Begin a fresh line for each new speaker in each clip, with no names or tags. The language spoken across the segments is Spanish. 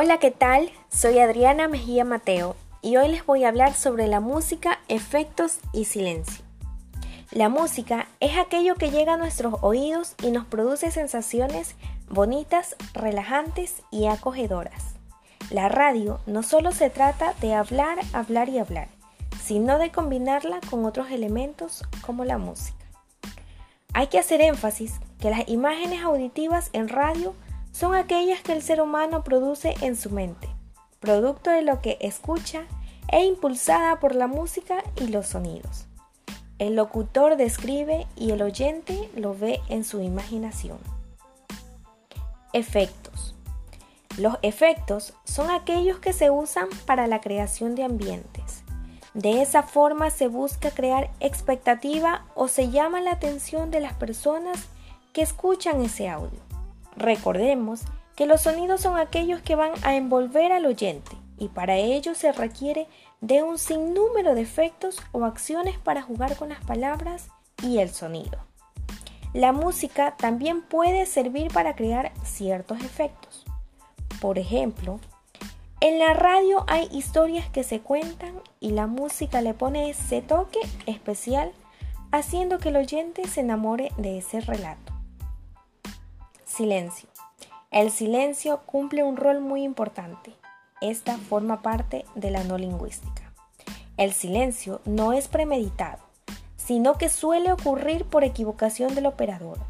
Hola, ¿qué tal? Soy Adriana Mejía Mateo y hoy les voy a hablar sobre la música, efectos y silencio. La música es aquello que llega a nuestros oídos y nos produce sensaciones bonitas, relajantes y acogedoras. La radio no solo se trata de hablar, hablar y hablar, sino de combinarla con otros elementos como la música. Hay que hacer énfasis que las imágenes auditivas en radio son aquellas que el ser humano produce en su mente, producto de lo que escucha e impulsada por la música y los sonidos. El locutor describe y el oyente lo ve en su imaginación. Efectos. Los efectos son aquellos que se usan para la creación de ambientes. De esa forma se busca crear expectativa o se llama la atención de las personas que escuchan ese audio. Recordemos que los sonidos son aquellos que van a envolver al oyente y para ello se requiere de un sinnúmero de efectos o acciones para jugar con las palabras y el sonido. La música también puede servir para crear ciertos efectos. Por ejemplo, en la radio hay historias que se cuentan y la música le pone ese toque especial haciendo que el oyente se enamore de ese relato. Silencio. El silencio cumple un rol muy importante. Esta forma parte de la no lingüística. El silencio no es premeditado, sino que suele ocurrir por equivocación del operador.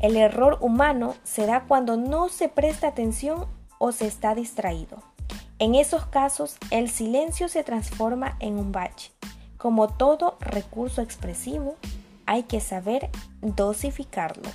El error humano se da cuando no se presta atención o se está distraído. En esos casos, el silencio se transforma en un bache. Como todo recurso expresivo, hay que saber dosificarlo.